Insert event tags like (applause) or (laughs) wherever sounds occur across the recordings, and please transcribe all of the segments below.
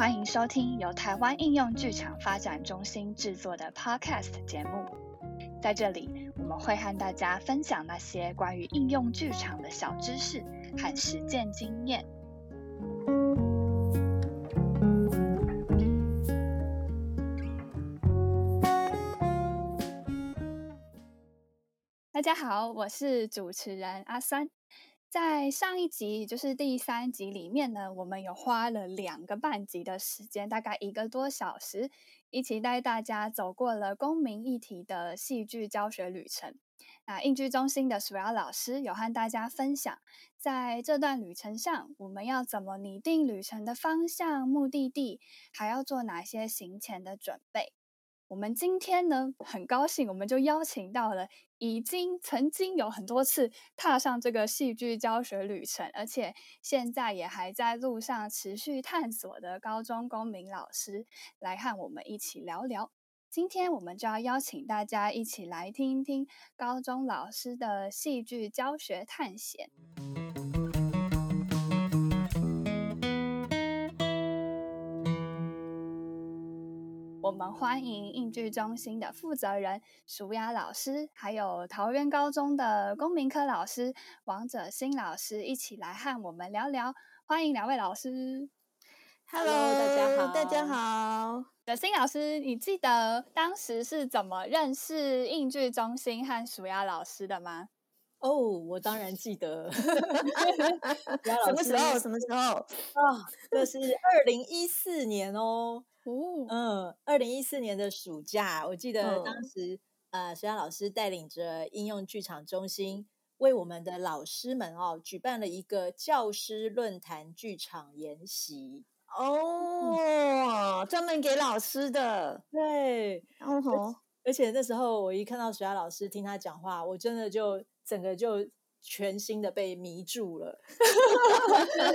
欢迎收听由台湾应用剧场发展中心制作的 Podcast 节目。在这里，我们会和大家分享那些关于应用剧场的小知识和实践经验。大家好，我是主持人阿酸。在上一集，就是第三集里面呢，我们有花了两个半集的时间，大概一个多小时，一起带大家走过了公民议题的戏剧教学旅程。那应剧中心的鼠瑶老师有和大家分享，在这段旅程上，我们要怎么拟定旅程的方向、目的地，还要做哪些行前的准备。我们今天呢，很高兴，我们就邀请到了已经曾经有很多次踏上这个戏剧教学旅程，而且现在也还在路上持续探索的高中公民老师，来和我们一起聊聊。今天我们就要邀请大家一起来听听高中老师的戏剧教学探险。我们欢迎应剧中心的负责人舒雅老师，还有桃园高中的公民科老师王者新老师一起来和我们聊聊。欢迎两位老师。Hello，大家好，大家好。的新老师，你记得当时是怎么认识应剧中心和舒雅老师的吗？哦，我当然记得。(laughs) 什么时候？什么时候？啊，这是二零一四年哦。哦，嗯，二零一四年的暑假，我记得当时，呃，徐阳老师带领着应用剧场中心，为我们的老师们哦，举办了一个教师论坛剧场研习。哦，专门给老师的。对，哦吼。而且那时候我一看到徐阳老师听他讲话，我真的就整个就全新的被迷住了，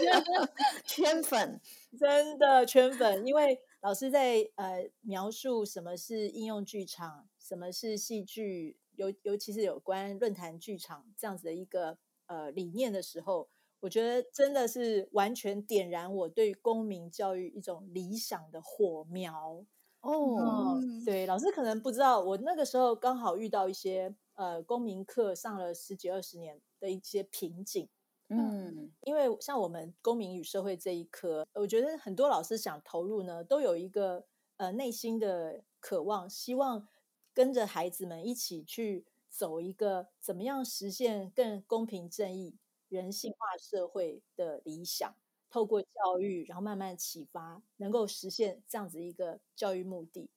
(laughs) 圈粉，(laughs) 真的圈粉，因为。老师在呃描述什么是应用剧场，什么是戏剧，尤尤其是有关论坛剧场这样子的一个呃理念的时候，我觉得真的是完全点燃我对公民教育一种理想的火苗哦。对，老师可能不知道，我那个时候刚好遇到一些呃公民课上了十几二十年的一些瓶颈。嗯，因为像我们公民与社会这一科，我觉得很多老师想投入呢，都有一个呃内心的渴望，希望跟着孩子们一起去走一个怎么样实现更公平正义、人性化社会的理想。透过教育，然后慢慢启发，能够实现这样子一个教育目的。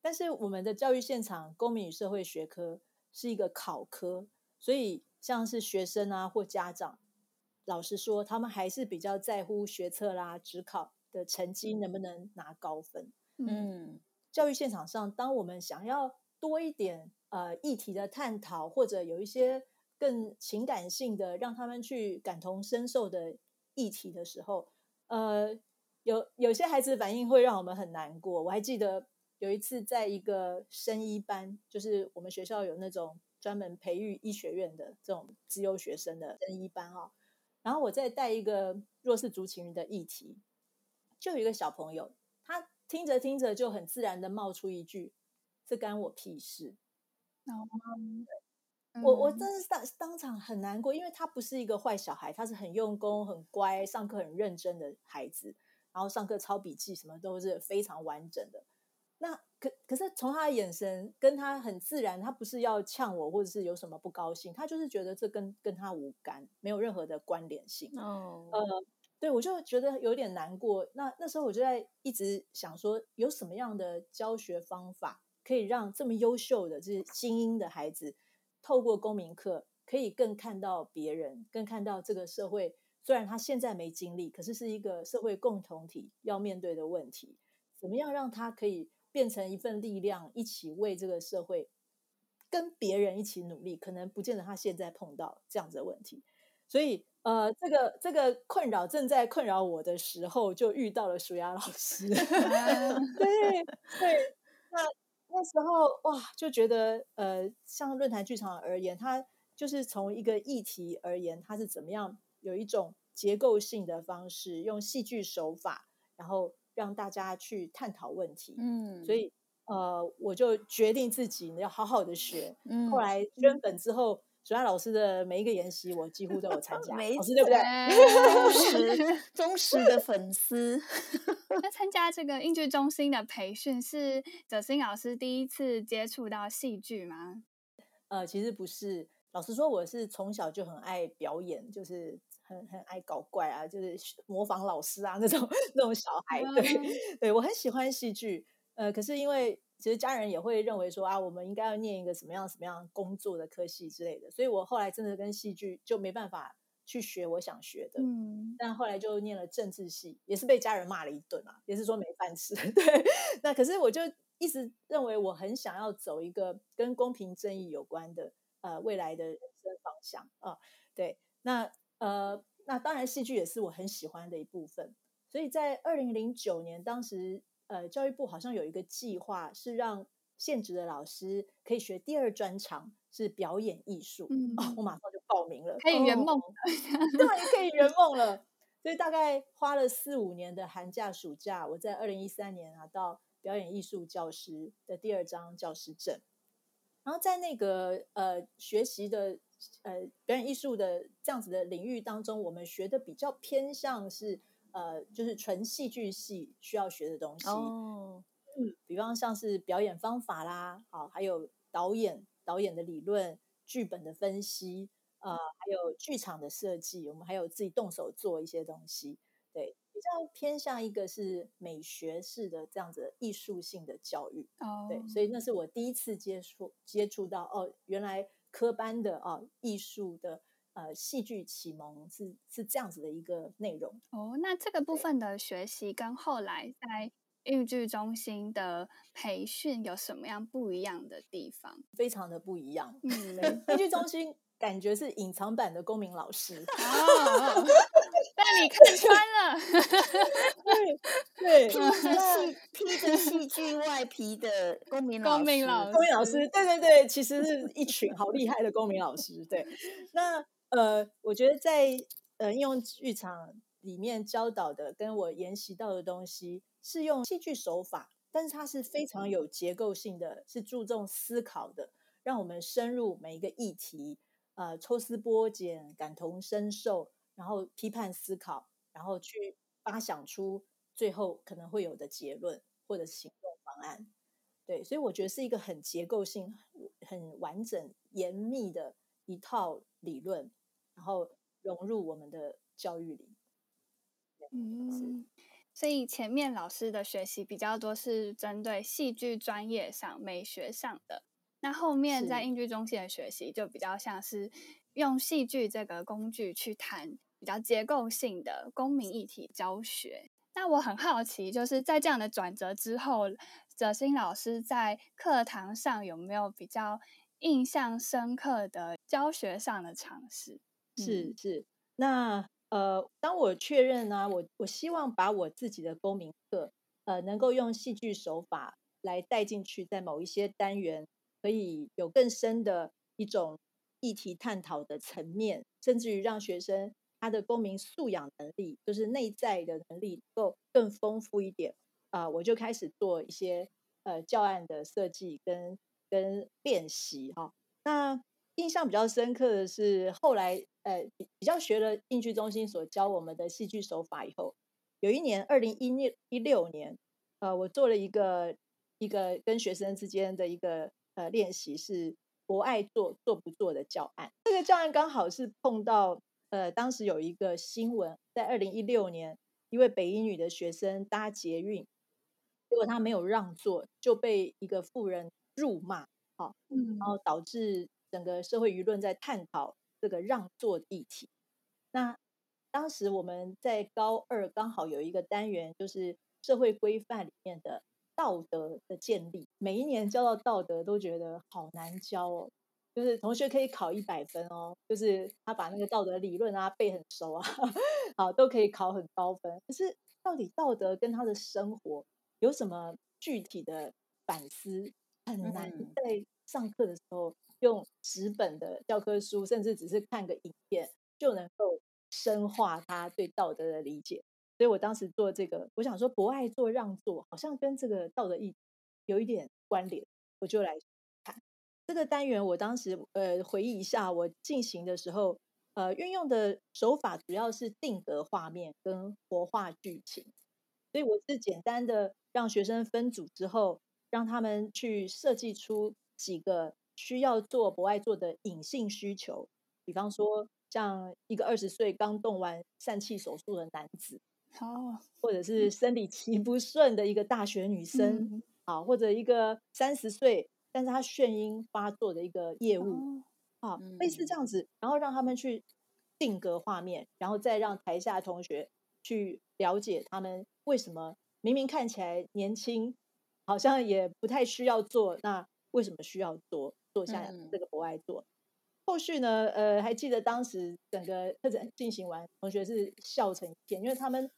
但是我们的教育现场，公民与社会学科是一个考科，所以像是学生啊或家长。老实说，他们还是比较在乎学测啦、职考的成绩能不能拿高分。嗯，教育现场上，当我们想要多一点呃议题的探讨，或者有一些更情感性的，让他们去感同身受的议题的时候，呃，有有些孩子反应会让我们很难过。我还记得有一次，在一个生医班，就是我们学校有那种专门培育医学院的这种自优学生的生医班啊。然后我再带一个弱势族群的议题，就有一个小朋友，他听着听着就很自然的冒出一句：“这干我屁事。”哦，我我真是当当场很难过，因为他不是一个坏小孩，他是很用功、很乖、上课很认真的孩子，然后上课抄笔记什么都是非常完整的。那可可是从他的眼神跟他很自然，他不是要呛我，或者是有什么不高兴，他就是觉得这跟跟他无干，没有任何的关联性。哦，呃，对我就觉得有点难过。那那时候我就在一直想说，有什么样的教学方法可以让这么优秀的这些精英的孩子，透过公民课可以更看到别人，更看到这个社会。虽然他现在没经历，可是是一个社会共同体要面对的问题。怎么样让他可以？变成一份力量，一起为这个社会跟别人一起努力，可能不见得他现在碰到这样子的问题，所以呃，这个这个困扰正在困扰我的时候，就遇到了舒雅老师。(laughs) 对对，那那时候哇，就觉得呃，像论坛剧场而言，它就是从一个议题而言，它是怎么样有一种结构性的方式，用戏剧手法，然后让大家去探讨问题。嗯，所以呃，我就决定自己要好好的学。嗯，后来捐本之后。主要老师的每一个研习，我几乎都有参 (laughs) 加，老师对不对？忠实 (laughs) 忠实的粉丝。(laughs) 那参加这个英剧中心的培训，是哲新老师第一次接触到戏剧吗？呃，其实不是。老实说，我是从小就很爱表演，就是很很爱搞怪啊，就是模仿老师啊那种那种小 (laughs) 孩。对，对我很喜欢戏剧。呃，可是因为其实家人也会认为说啊，我们应该要念一个什么样什么样工作的科系之类的，所以我后来真的跟戏剧就没办法去学我想学的。嗯，但后来就念了政治系，也是被家人骂了一顿啊，也是说没饭吃。(laughs) 对，那可是我就一直认为我很想要走一个跟公平正义有关的呃未来的人生方向啊。对，那呃那当然戏剧也是我很喜欢的一部分，所以在二零零九年当时。呃，教育部好像有一个计划，是让现职的老师可以学第二专长是表演艺术。嗯，我马上就报名了，可以圆梦，对，(laughs) 可以圆梦了。所以大概花了四五年的寒假暑假，我在二零一三年拿到表演艺术教师的第二张教师证。然后在那个呃学习的呃表演艺术的这样子的领域当中，我们学的比较偏向是。呃，就是纯戏剧系需要学的东西哦，嗯，比方像是表演方法啦，好，还有导演导演的理论、剧本的分析，呃，还有剧场的设计，我们还有自己动手做一些东西，对，比较偏向一个是美学式的这样子艺术性的教育哦，对，所以那是我第一次接触接触到哦，原来科班的哦艺术的。呃，戏剧启蒙是是这样子的一个内容哦。那这个部分的学习跟后来在豫剧中心的培训有什么样不一样的地方？非常的不一样。嗯，豫剧中心感觉是隐藏版的公民老师哦。但你看穿了，(laughs) 对对，披着戏披着戏剧外皮的公民老师，公民老公民老师，对对对，其实是一群好厉害的公民老师。对，(laughs) 那。呃，我觉得在呃应用剧场里面教导的，跟我研习到的东西，是用戏剧手法，但是它是非常有结构性的，是注重思考的，让我们深入每一个议题，呃，抽丝剥茧，感同身受，然后批判思考，然后去发想出最后可能会有的结论或者行动方案。对，所以我觉得是一个很结构性、很完整、严密的一套理论。然后融入我们的教育里，嗯，所以前面老师的学习比较多是针对戏剧专业上、美学上的，那后面在英剧中心的学习就比较像是用戏剧这个工具去谈比较结构性的公民议题教学。那我很好奇，就是在这样的转折之后，哲新老师在课堂上有没有比较印象深刻的教学上的尝试？是是，那呃，当我确认呢，我我希望把我自己的公民课，呃，能够用戏剧手法来带进去，在某一些单元，可以有更深的一种议题探讨的层面，甚至于让学生他的公民素养能力，就是内在的能力，能够更丰富一点啊，我就开始做一些呃教案的设计跟跟练习哈。那印象比较深刻的是后来。呃，比较学了应剧中心所教我们的戏剧手法以后，有一年二零一六一六年，呃，我做了一个一个跟学生之间的一个呃练习，是博爱做做不做的教案。这个教案刚好是碰到呃，当时有一个新闻，在二零一六年，一位北一女的学生搭捷运，结果她没有让座，就被一个富人辱骂，好，嗯，然后导致整个社会舆论在探讨。这个让座议题，那当时我们在高二刚好有一个单元，就是社会规范里面的道德的建立。每一年教到道德都觉得好难教哦，就是同学可以考一百分哦，就是他把那个道德理论啊背很熟啊，(laughs) 好都可以考很高分。可是到底道德跟他的生活有什么具体的反思，很难在上课的时候。用纸本的教科书，甚至只是看个影片，就能够深化他对道德的理解。所以我当时做这个，我想说博爱做让座，好像跟这个道德义有一点关联，我就来看这个单元。我当时呃回忆一下，我进行的时候，呃运用的手法主要是定格画面跟活化剧情，所以我是简单的让学生分组之后，让他们去设计出几个需要做博爱做的隐性需求，比方说像一个二十岁刚动完疝气手术的男子。哦，或者是生理期不顺的一个大学女生，啊，或者一个三十岁，但是她眩晕发作的一个业务，啊，类似这样子，然后让他们去定格画面，然后再让台下同学去了解他们为什么明明看起来年轻，好像也不太需要做，那为什么需要做？做下这个不爱做。后续呢，呃，还记得当时整个课程进行完，同学是笑成一片，因为他们。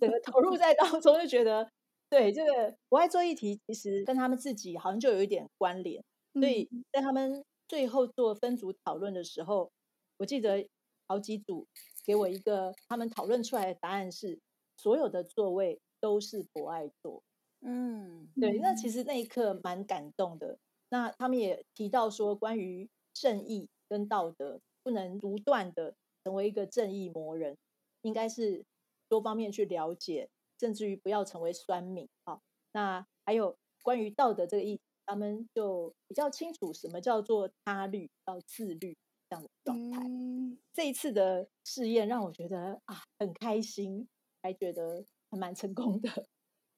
整个投入在当中，就觉得对这个我爱做议题，其实跟他们自己好像就有一点关联。所以在他们最后做分组讨论的时候，我记得好几组给我一个他们讨论出来的答案是：所有的座位都是博爱座。嗯，对。那其实那一刻蛮感动的。那他们也提到说，关于正义跟道德，不能独断的成为一个正义魔人，应该是。多方面去了解，甚至于不要成为酸民啊。那还有关于道德这个意，他们就比较清楚什么叫做他律到自律这样的状态。这一次的试验让我觉得啊很开心，还觉得还蛮成功的。(laughs)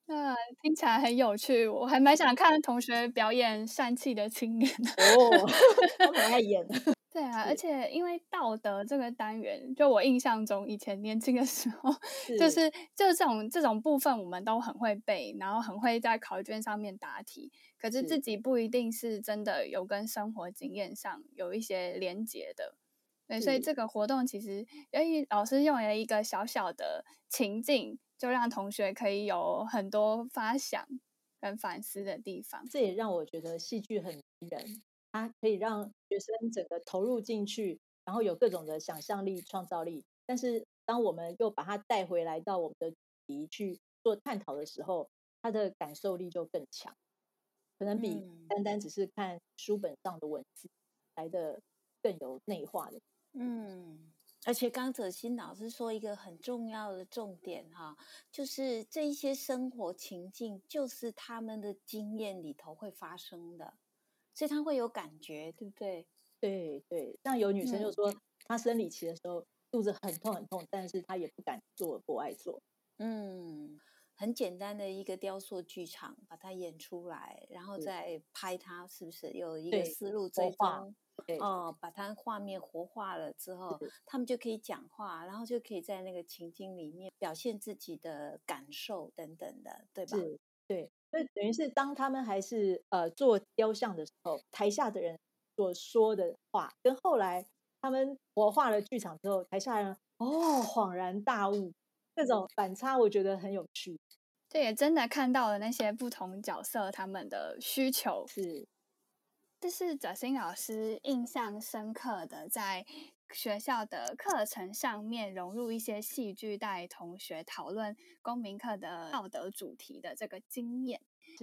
那听起来很有趣，我还蛮想看同学表演善气的青年哦，(laughs) 他很爱演。对啊，而且因为道德这个单元，就我印象中以前年轻的时候，就是就这种这种部分，我们都很会背，然后很会在考卷上面答题。可是自己不一定是真的有跟生活经验上有一些连结的。对，所以这个活动其实，因为老师用了一个小小的情境，就让同学可以有很多发想跟反思的地方。这也让我觉得戏剧很迷人。它可以让学生整个投入进去，然后有各种的想象力、创造力。但是，当我们又把它带回来到我们的题去做探讨的时候，他的感受力就更强，可能比单单只是看书本上的文字来的更有内化的。嗯，而且刚哲新老师说一个很重要的重点哈，就是这一些生活情境，就是他们的经验里头会发生的。所以他会有感觉，对不对？对对，像有女生就说，她生理期的时候肚子很痛很痛，但是她也不敢做，不爱做。嗯，很简单的一个雕塑剧场，把它演出来，然后再拍它，是不是有一个思路？活化，哦，把它画面活化了之后，他们就可以讲话，然后就可以在那个情境里面表现自己的感受等等的，对吧？是，对。所以等于是，当他们还是呃做雕像的时候，台下的人所说的话，跟后来他们活化了剧场之后，台下人哦恍然大悟，这种反差我觉得很有趣。这也真的看到了那些不同角色他们的需求。是，这是哲新老师印象深刻的在。学校的课程上面融入一些戏剧，带同学讨论公民课的道德主题的这个经验，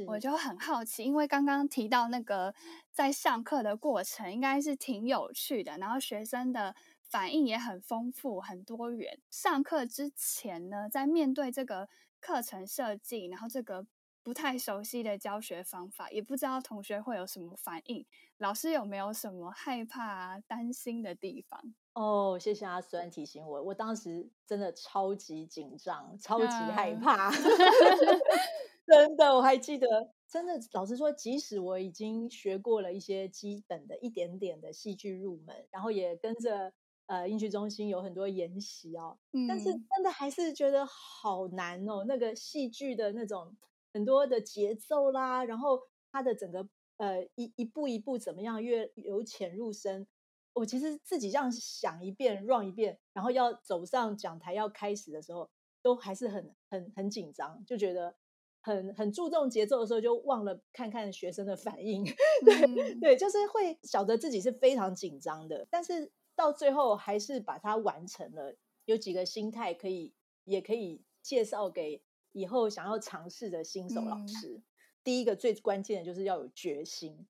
我就很好奇，因为刚刚提到那个在上课的过程应该是挺有趣的，然后学生的反应也很丰富、很多元。上课之前呢，在面对这个课程设计，然后这个不太熟悉的教学方法，也不知道同学会有什么反应。老师有没有什么害怕、担心的地方？哦，谢谢阿孙提醒我，我当时真的超级紧张，超级害怕，(laughs) (laughs) 真的，我还记得，真的，老实说，即使我已经学过了一些基本的一点点的戏剧入门，然后也跟着呃音剧中心有很多研习哦，但是真的还是觉得好难哦，那个戏剧的那种很多的节奏啦，然后他的整个。呃，一一步一步怎么样？越由浅入深，我其实自己这样想一遍，run 一遍，然后要走上讲台要开始的时候，都还是很很很紧张，就觉得很很注重节奏的时候，就忘了看看学生的反应。(laughs) 对对，就是会晓得自己是非常紧张的，但是到最后还是把它完成了。有几个心态可以，也可以介绍给以后想要尝试的新手老师。第一个最关键的就是要有决心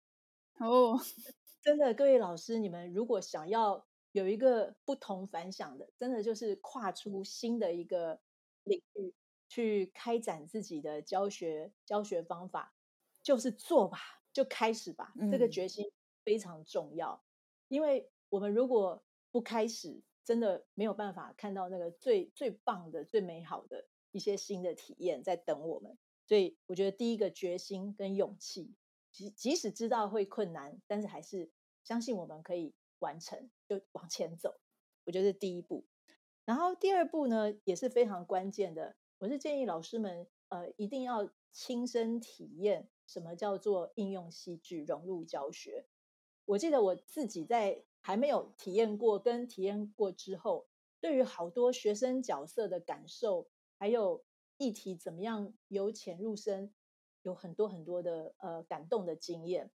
哦。(laughs) 真的，各位老师，你们如果想要有一个不同凡响的，真的就是跨出新的一个领域去开展自己的教学教学方法，就是做吧，就开始吧。这个决心非常重要，因为我们如果不开始，真的没有办法看到那个最最棒的、最美好的一些新的体验在等我们。所以，我觉得第一个决心跟勇气。即即使知道会困难，但是还是相信我们可以完成，就往前走。我觉得是第一步。然后第二步呢，也是非常关键的。我是建议老师们，呃，一定要亲身体验什么叫做应用戏剧融入教学。我记得我自己在还没有体验过跟体验过之后，对于好多学生角色的感受，还有议题怎么样由浅入深。有很多很多的呃感动的经验，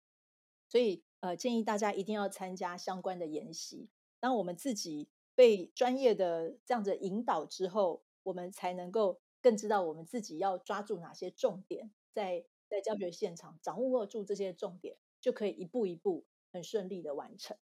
所以呃建议大家一定要参加相关的研习。当我们自己被专业的这样子引导之后，我们才能够更知道我们自己要抓住哪些重点，在在教学现场掌握住这些重点，就可以一步一步很顺利的完成。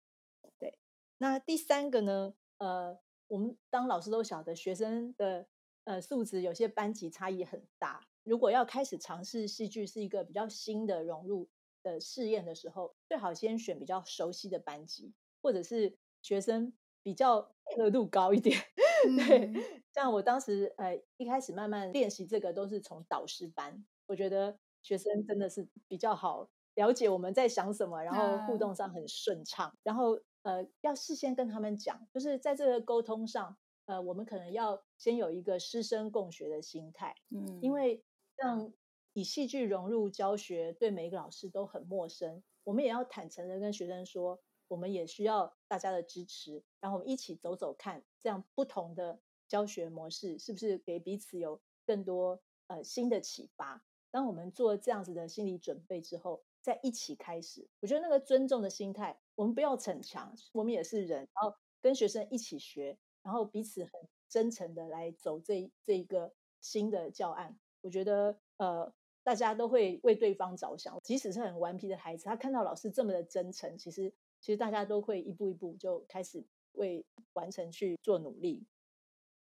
对，那第三个呢？呃，我们当老师都晓得，学生的呃素质有些班级差异很大。如果要开始尝试戏剧是一个比较新的融入的试验的时候，最好先选比较熟悉的班级，或者是学生比较配合度高一点。(laughs) 对，像我当时呃一开始慢慢练习这个都是从导师班，我觉得学生真的是比较好了解我们在想什么，然后互动上很顺畅。然后呃要事先跟他们讲，就是在这个沟通上，呃我们可能要先有一个师生共学的心态，嗯，因为。像以戏剧融入教学，对每一个老师都很陌生。我们也要坦诚的跟学生说，我们也需要大家的支持，然后我们一起走走看，这样不同的教学模式是不是给彼此有更多呃新的启发？当我们做这样子的心理准备之后，再一起开始。我觉得那个尊重的心态，我们不要逞强，我们也是人，然后跟学生一起学，然后彼此很真诚的来走这这一个新的教案。我觉得，呃，大家都会为对方着想，即使是很顽皮的孩子，他看到老师这么的真诚，其实，其实大家都会一步一步就开始为完成去做努力。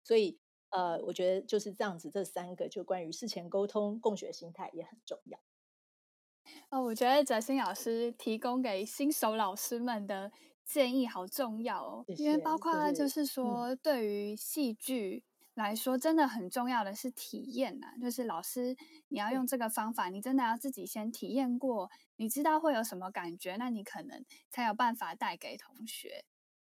所以，呃，我觉得就是这样子，这三个就关于事前沟通、共学心态也很重要。哦，我觉得哲新老师提供给新手老师们的建议好重要哦，因为包括就是说，对于戏剧。来说，真的很重要的是体验呐，就是老师你要用这个方法，你真的要自己先体验过，你知道会有什么感觉，那你可能才有办法带给同学。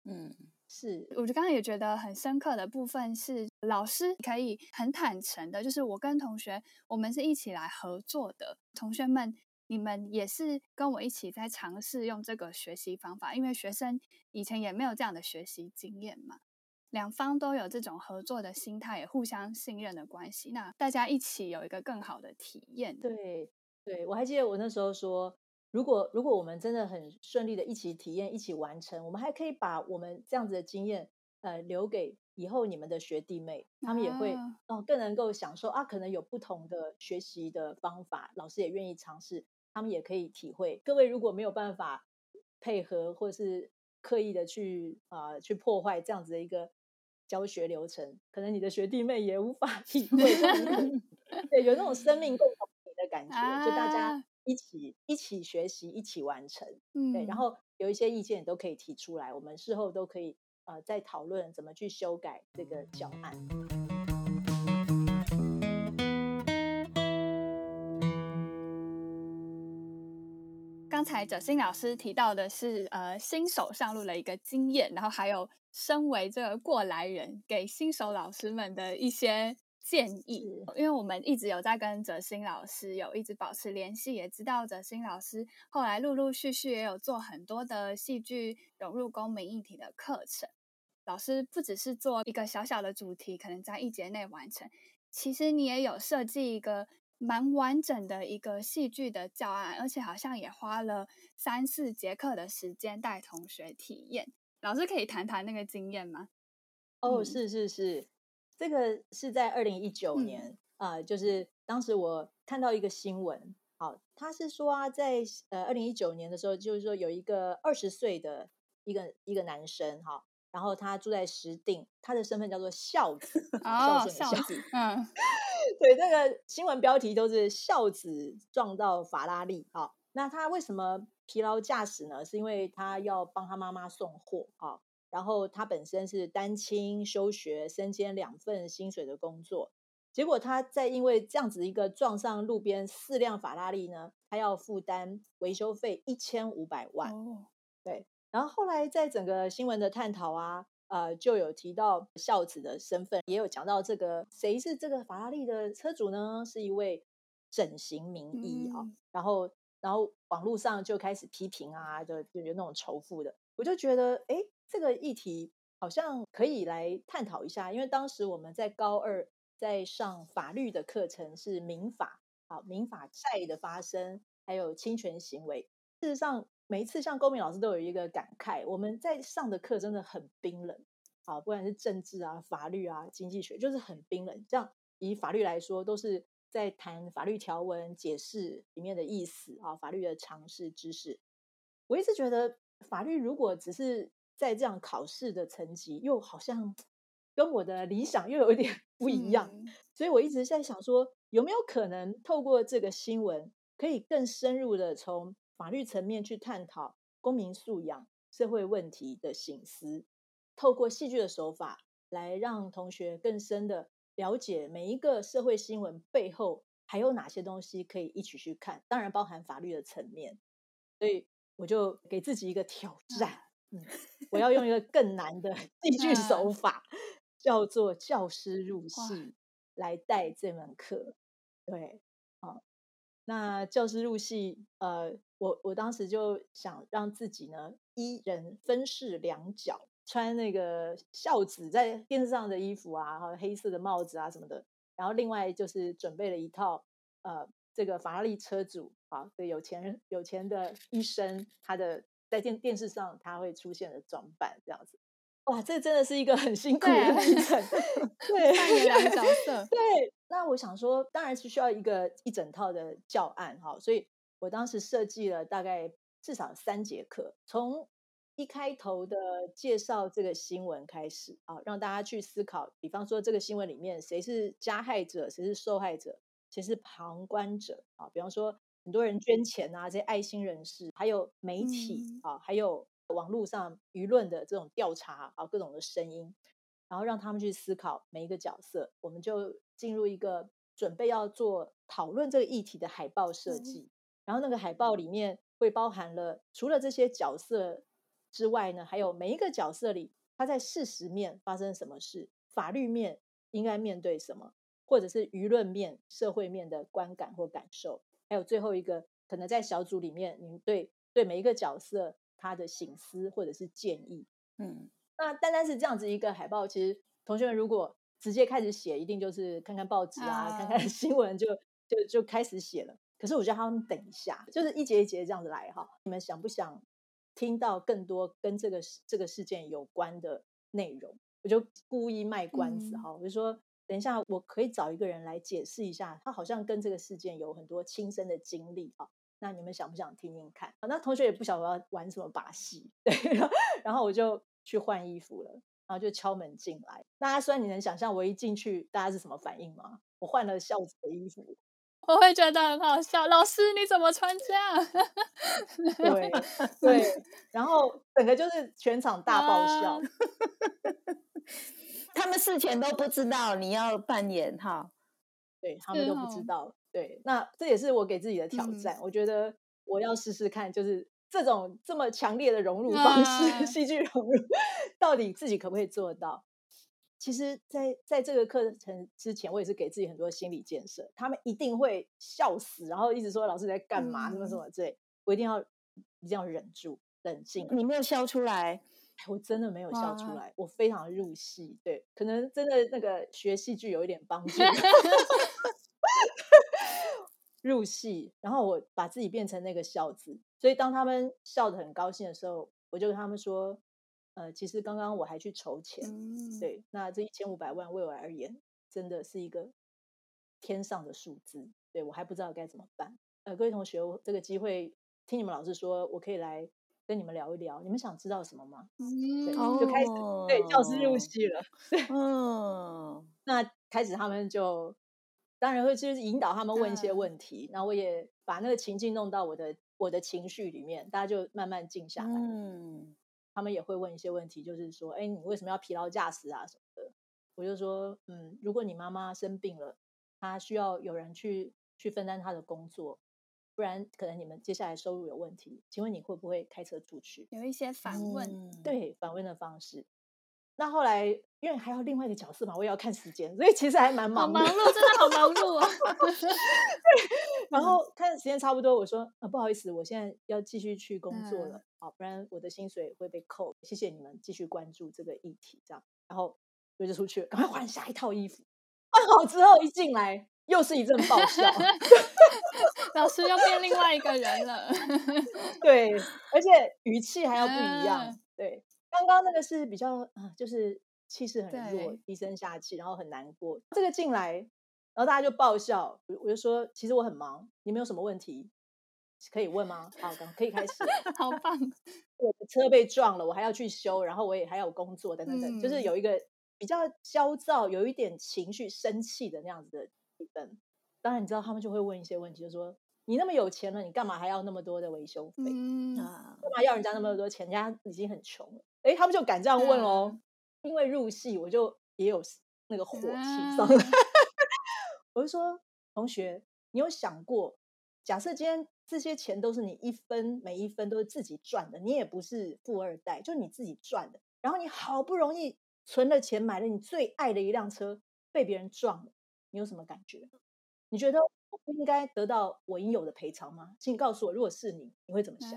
嗯，是，我就刚刚也觉得很深刻的部分是，老师可以很坦诚的，就是我跟同学，我们是一起来合作的，同学们，你们也是跟我一起在尝试用这个学习方法，因为学生以前也没有这样的学习经验嘛。两方都有这种合作的心态，也互相信任的关系，那大家一起有一个更好的体验。对，对我还记得我那时候说，如果如果我们真的很顺利的一起体验、一起完成，我们还可以把我们这样子的经验，呃，留给以后你们的学弟妹，他们也会哦更能够享受啊。可能有不同的学习的方法，老师也愿意尝试，他们也可以体会。各位如果没有办法配合，或是刻意的去啊去破坏这样子的一个。教学流程，可能你的学弟妹也无法 (laughs) 体会，(laughs) 对，有那种生命共同体的感觉，就大家一起一起学习，一起完成，对，然后有一些意见都可以提出来，我们事后都可以呃再讨论怎么去修改这个教案。刚才哲新老师提到的是呃新手上路的一个经验，然后还有。身为这个过来人，给新手老师们的一些建议，因为我们一直有在跟哲新老师有一直保持联系，也知道哲新老师后来陆陆续续也有做很多的戏剧融入公民议题的课程。老师不只是做一个小小的主题，可能在一节内完成，其实你也有设计一个蛮完整的一个戏剧的教案，而且好像也花了三四节课的时间带同学体验。老师可以谈谈那个经验吗？哦，是是是，这个是在二零一九年啊，就是当时我看到一个新闻，好，他是说啊，在呃二零一九年的时候，就是说有一个二十岁的一个一个男生哈，然后他住在石碇，他的身份叫做孝子，孝顺的孝子，嗯，(laughs) 对，那个新闻标题都是孝子撞到法拉利，好，那他为什么疲劳驾驶呢？是因为他要帮他妈妈送货啊。然后他本身是单亲休学，身兼两份薪水的工作，结果他在因为这样子一个撞上路边四辆法拉利呢，他要负担维修费一千五百万。哦，对。然后后来在整个新闻的探讨啊，呃，就有提到孝子的身份，也有讲到这个谁是这个法拉利的车主呢？是一位整形名医啊。然后，然后网络上就开始批评啊，就就有那种仇富的，我就觉得哎。这个议题好像可以来探讨一下，因为当时我们在高二在上法律的课程是民法，好民法债的发生，还有侵权行为。事实上，每一次像公民老师都有一个感慨，我们在上的课真的很冰冷，啊，不管是政治啊、法律啊、经济学，就是很冰冷。这样以法律来说，都是在谈法律条文解释里面的意思啊，法律的常识知识。我一直觉得法律如果只是在这样考试的成绩，又好像跟我的理想又有一点 (laughs) 不一样，所以我一直在想说，有没有可能透过这个新闻，可以更深入的从法律层面去探讨公民素养、社会问题的醒思，透过戏剧的手法来让同学更深的了解每一个社会新闻背后还有哪些东西可以一起去看，当然包含法律的层面。所以我就给自己一个挑战。嗯，我要用一个更难的 (laughs) 戏剧手法，叫做教师入戏来带这门课。对，好，那教师入戏，呃，我我当时就想让自己呢，一人分饰两角，穿那个孝子在电视上的衣服啊，和黑色的帽子啊什么的，然后另外就是准备了一套，呃，这个法拉利车主啊，对，有钱人有钱的医生，他的。在电电视上，他会出现的装扮这样子，哇，这真的是一个很辛苦的历程，(laughs) 对，扮演两个角 (laughs) 色。对，那我想说，当然是需要一个一整套的教案哈，所以我当时设计了大概至少三节课，从一开头的介绍这个新闻开始啊，让大家去思考，比方说这个新闻里面谁是加害者，谁是受害者，谁是旁观者啊，比方说。很多人捐钱啊，这些爱心人士，还有媒体啊，还有网络上舆论的这种调查啊，各种的声音，然后让他们去思考每一个角色。我们就进入一个准备要做讨论这个议题的海报设计。然后那个海报里面会包含了除了这些角色之外呢，还有每一个角色里他在事实面发生什么事，法律面应该面对什么，或者是舆论面、社会面的观感或感受。还有最后一个，可能在小组里面，你们对对每一个角色他的醒思或者是建议，嗯，那单单是这样子一个海报，其实同学们如果直接开始写，一定就是看看报纸啊，看看新闻就就就开始写了。可是我觉得他们等一下，就是一节一节这样子来哈。你们想不想听到更多跟这个这个事件有关的内容？我就故意卖关子哈，我就说。等一下，我可以找一个人来解释一下，他好像跟这个事件有很多亲身的经历啊。那你们想不想听听看？那同学也不晓得要玩什么把戏，(laughs) 对。然后我就去换衣服了，然后就敲门进来。那虽然你能想象我一进去大家是什么反应吗？我换了校子的衣服，(laughs) 我会觉得很好笑。老师你怎么穿这样？对 (laughs) 对，然后整个就是全场大爆笑。他们事前都不知道你要扮演哈，对他们都不知道。对，那这也是我给自己的挑战。我觉得我要试试看，就是这种这么强烈的融入方式，(laughs) 戏剧融入，到底自己可不可以做到？其实，在在这个课程之前，我也是给自己很多心理建设。他们一定会笑死，然后一直说老师在干嘛，什么什么之类。我一定要一定要忍住，冷静。你没有笑出来。我真的没有笑出来，我非常入戏，对，可能真的那个学戏剧有一点帮助，(laughs) 入戏，然后我把自己变成那个孝子，所以当他们笑得很高兴的时候，我就跟他们说：“呃，其实刚刚我还去筹钱，对，那这一千五百万为我而言，真的是一个天上的数字，对我还不知道该怎么办。呃，各位同学，这个机会听你们老师说，我可以来跟你们聊一聊，你们想知道什么吗？对，就开始对教师入戏了。(laughs) 嗯，(laughs) 那开始他们就当然会就是引导他们问一些问题，然后我也把那个情境弄到我的我的情绪里面，大家就慢慢静下来。嗯。他们也会问一些问题，就是说，哎，你为什么要疲劳驾驶啊什么的？我就说，嗯，如果你妈妈生病了，她需要有人去去分担她的工作，不然可能你们接下来收入有问题。请问你会不会开车出去？有一些反问，对反问的方式。那后来，因为还有另外一个角色嘛，我也要看时间，所以其实还蛮忙，忙 (laughs) 碌，真的好忙碌啊。(laughs) 然后看时间差不多，我说啊，不好意思，我现在要继续去工作了，好，不然我的薪水会被扣。谢谢你们继续关注这个议题，这样。然后我就出去了，赶快换下一套衣服。换好之后一进来，又是一阵爆笑，(laughs) 老师又变另外一个人了。对，而且语气还要不一样，对。刚刚那个是比较啊，就是气势很弱，低声下气，然后很难过。这个进来，然后大家就爆笑。我就说，其实我很忙，你们有什么问题可以问吗？好，可以开始。(laughs) 好棒！我的车被撞了，我还要去修，然后我也还有工作等等等，就是有一个比较焦躁，有一点情绪、生气的那样子的气氛。当然，你知道他们就会问一些问题，就说。你那么有钱了，你干嘛还要那么多的维修费？啊，干嘛要人家那么多钱？人家已经很穷了。哎，他们就敢这样问哦。因为入戏，我就也有那个火气上来。(laughs) 我就说，同学，你有想过，假设今天这些钱都是你一分每一分都是自己赚的，你也不是富二代，就你自己赚的。然后你好不容易存了钱，买了你最爱的一辆车，被别人撞了，你有什么感觉？你觉得？我不应该得到我应有的赔偿吗？请你告诉我，如果是你，你会怎么想？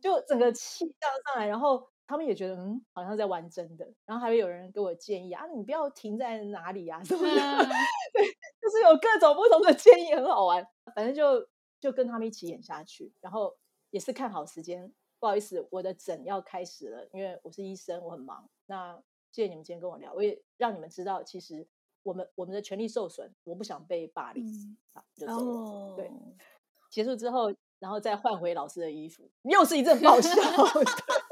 就整个气这样上来，然后他们也觉得嗯，好像在玩真的。然后还会有人给我建议啊，你不要停在哪里呀，什么的。(laughs) 对，就是有各种不同的建议，很好玩。反正就就跟他们一起演下去，然后也是看好时间。不好意思，我的诊要开始了，因为我是医生，我很忙。那谢谢你们今天跟我聊，我也让你们知道，其实。我们我们的权利受损，我不想被霸凌，好就走了。对，结束之后，然后再换回老师的衣服，又是一阵爆笑。(laughs)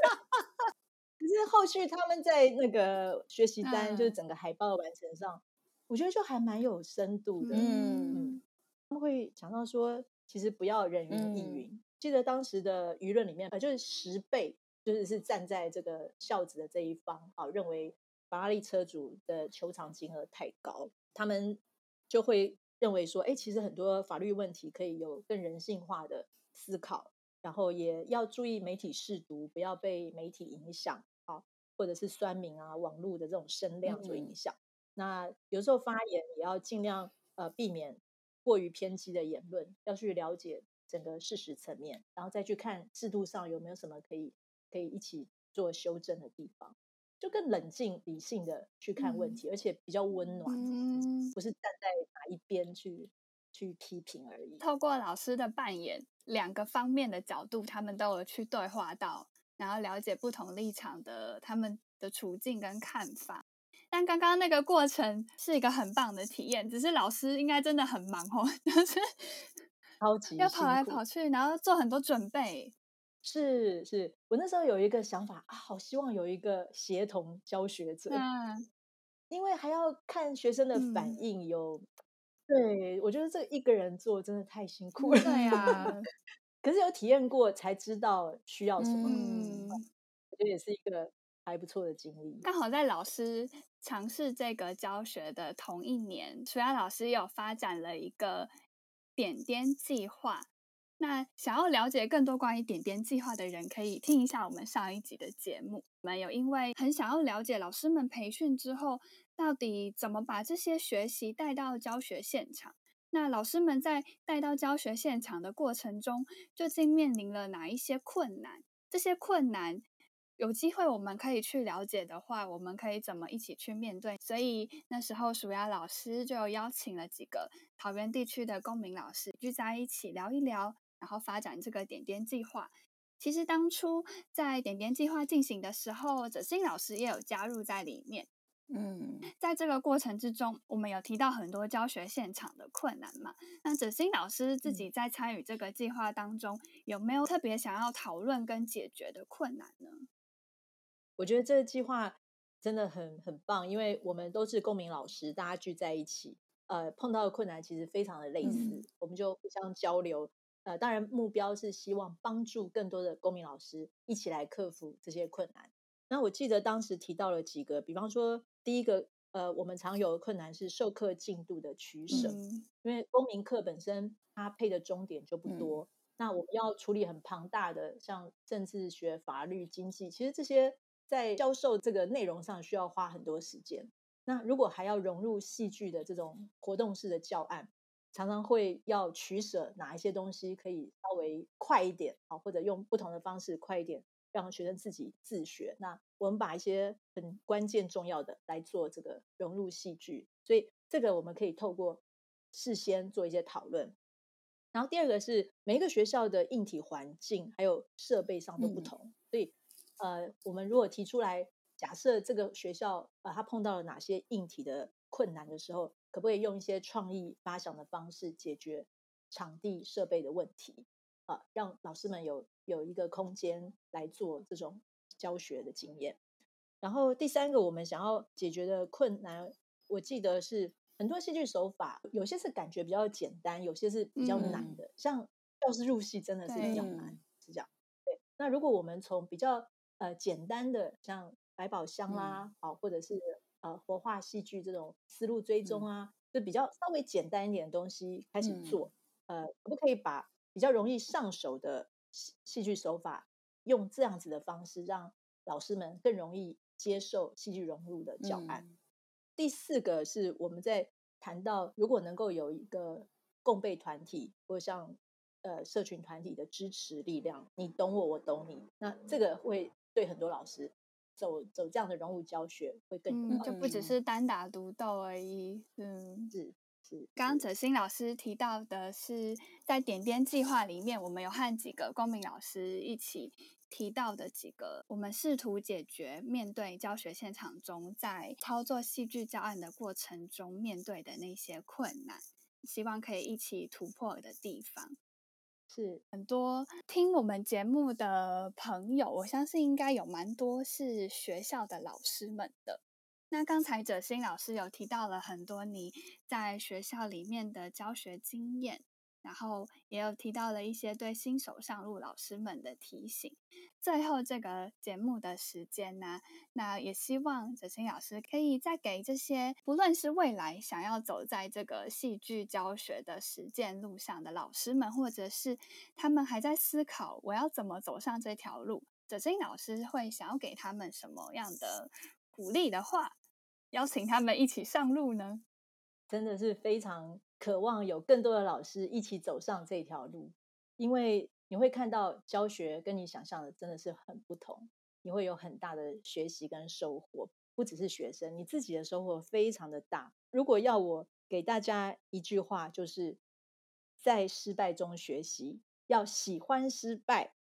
后续他们在那个学习单，就是整个海报完成上，我觉得就还蛮有深度的。嗯，他们会讲到说，其实不要人云亦云。记得当时的舆论里面，呃，就是十倍，就是是站在这个孝子的这一方，啊，认为。法拉利车主的求偿金额太高，他们就会认为说：“哎，其实很多法律问题可以有更人性化的思考，然后也要注意媒体试读，不要被媒体影响啊，或者是酸民啊、网络的这种声量所影响。那有时候发言也要尽量呃避免过于偏激的言论，要去了解整个事实层面，然后再去看制度上有没有什么可以可以一起做修正的地方。”就更冷静理性的去看问题，而且比较温暖，不是站在哪一边去去批评而已。透过老师的扮演，两个方面的角度，他们都有去对话到，然后了解不同立场的他们的处境跟看法。但刚刚那个过程是一个很棒的体验，只是老师应该真的很忙哦，(laughs) 就是超级要跑来跑去，然后做很多准备。是是，我那时候有一个想法啊，好希望有一个协同教学者，嗯因为还要看学生的反应。有，对我觉得这一个人做真的太辛苦了。对呀，(laughs) 可是有体验过才知道需要什么，我觉得也是一个还不错的经历。刚好在老师尝试这个教学的同一年，楚雅老师有发展了一个点点计划。那想要了解更多关于点点计划的人，可以听一下我们上一集的节目。我们有因为很想要了解老师们培训之后，到底怎么把这些学习带到教学现场？那老师们在带到教学现场的过程中，究竟面临了哪一些困难？这些困难有机会我们可以去了解的话，我们可以怎么一起去面对？所以那时候鼠牙老师就邀请了几个桃园地区的公民老师聚在一起聊一聊。然后发展这个点点计划，其实当初在点点计划进行的时候，哲欣老师也有加入在里面。嗯，在这个过程之中，我们有提到很多教学现场的困难嘛？那子欣老师自己在参与这个计划当中，有没有特别想要讨论跟解决的困难呢？我觉得这个计划真的很很棒，因为我们都是公民老师，大家聚在一起，呃，碰到的困难其实非常的类似，我们就互相交流。呃，当然目标是希望帮助更多的公民老师一起来克服这些困难。那我记得当时提到了几个，比方说。第一个，呃，我们常有的困难是授课进度的取舍，因为公民课本身它配的终点就不多，那我们要处理很庞大的，像政治学、法律、经济，其实这些在教授这个内容上需要花很多时间。那如果还要融入戏剧的这种活动式的教案，常常会要取舍哪一些东西可以稍微快一点，好，或者用不同的方式快一点。让学生自己自学。那我们把一些很关键重要的来做这个融入戏剧，所以这个我们可以透过事先做一些讨论。然后第二个是每一个学校的硬体环境还有设备上都不同，所以呃，我们如果提出来，假设这个学校呃他碰到了哪些硬体的困难的时候，可不可以用一些创意发想的方式解决场地设备的问题？啊，让老师们有有一个空间来做这种教学的经验。然后第三个，我们想要解决的困难，我记得是很多戏剧手法，有些是感觉比较简单，有些是比较难的。像教师入戏真的是比较难，是这样。对，那如果我们从比较呃简单的，像百宝箱啦，好，或者是呃活化戏剧这种思路追踪啊，就比较稍微简单一点的东西开始做，呃，可不可以把？比较容易上手的戏戏剧手法，用这样子的方式，让老师们更容易接受戏剧融入的教案。第四个是我们在谈到，如果能够有一个共备团体，或像呃社群团体的支持力量，你懂我，我懂你，那这个会对很多老师走走这样的融入教学会更就不只是单打独斗而已。嗯，是。刚刚哲新老师提到的是，在点点计划里面，我们有和几个公民老师一起提到的几个，我们试图解决面对教学现场中在操作戏剧教案的过程中面对的那些困难，希望可以一起突破的地方。是很多听我们节目的朋友，我相信应该有蛮多是学校的老师们的。那刚才哲新老师有提到了很多你在学校里面的教学经验，然后也有提到了一些对新手上路老师们的提醒。最后这个节目的时间呢，那也希望哲新老师可以再给这些不论是未来想要走在这个戏剧教学的实践路上的老师们，或者是他们还在思考我要怎么走上这条路，哲新老师会想要给他们什么样的鼓励的话？邀请他们一起上路呢，真的是非常渴望有更多的老师一起走上这条路，因为你会看到教学跟你想象的真的是很不同，你会有很大的学习跟收获，不只是学生，你自己的收获非常的大。如果要我给大家一句话，就是在失败中学习，要喜欢失败，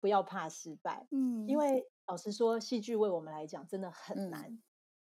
不要怕失败。嗯，因为老实说，戏剧为我们来讲真的很难。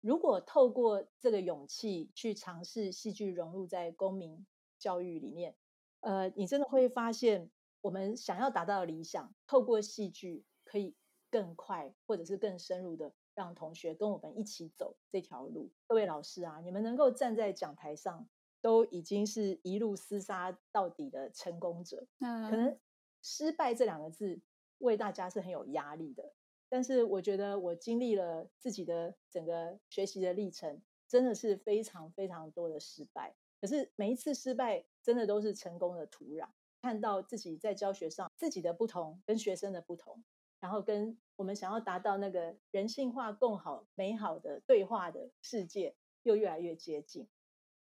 如果透过这个勇气去尝试戏剧融入在公民教育里面，呃，你真的会发现，我们想要达到的理想，透过戏剧可以更快或者是更深入的让同学跟我们一起走这条路。各位老师啊，你们能够站在讲台上，都已经是一路厮杀到底的成功者。嗯，可能失败这两个字为大家是很有压力的。但是我觉得我经历了自己的整个学习的历程，真的是非常非常多的失败。可是每一次失败，真的都是成功的土壤。看到自己在教学上自己的不同，跟学生的不同，然后跟我们想要达到那个人性化、共好、美好的对话的世界，又越来越接近。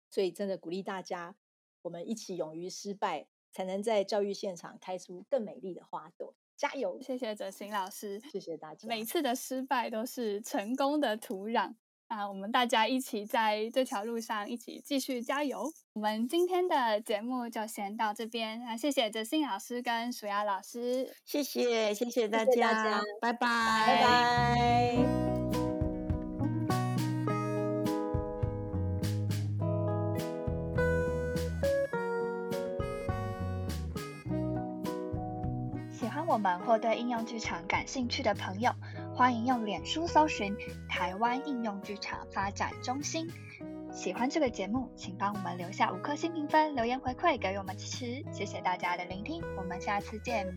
所以真的鼓励大家，我们一起勇于失败，才能在教育现场开出更美丽的花朵。加油！谢谢哲新老师，谢谢大家。每次的失败都是成功的土壤。啊，我们大家一起在这条路上一起继续加油。我们今天的节目就先到这边啊，谢谢哲信老师跟鼠牙老师，谢谢谢谢大家，拜拜拜拜。们或对应用剧场感兴趣的朋友，欢迎用脸书搜寻台湾应用剧场发展中心。喜欢这个节目，请帮我们留下五颗星评分，留言回馈给我们支持。谢谢大家的聆听，我们下次见。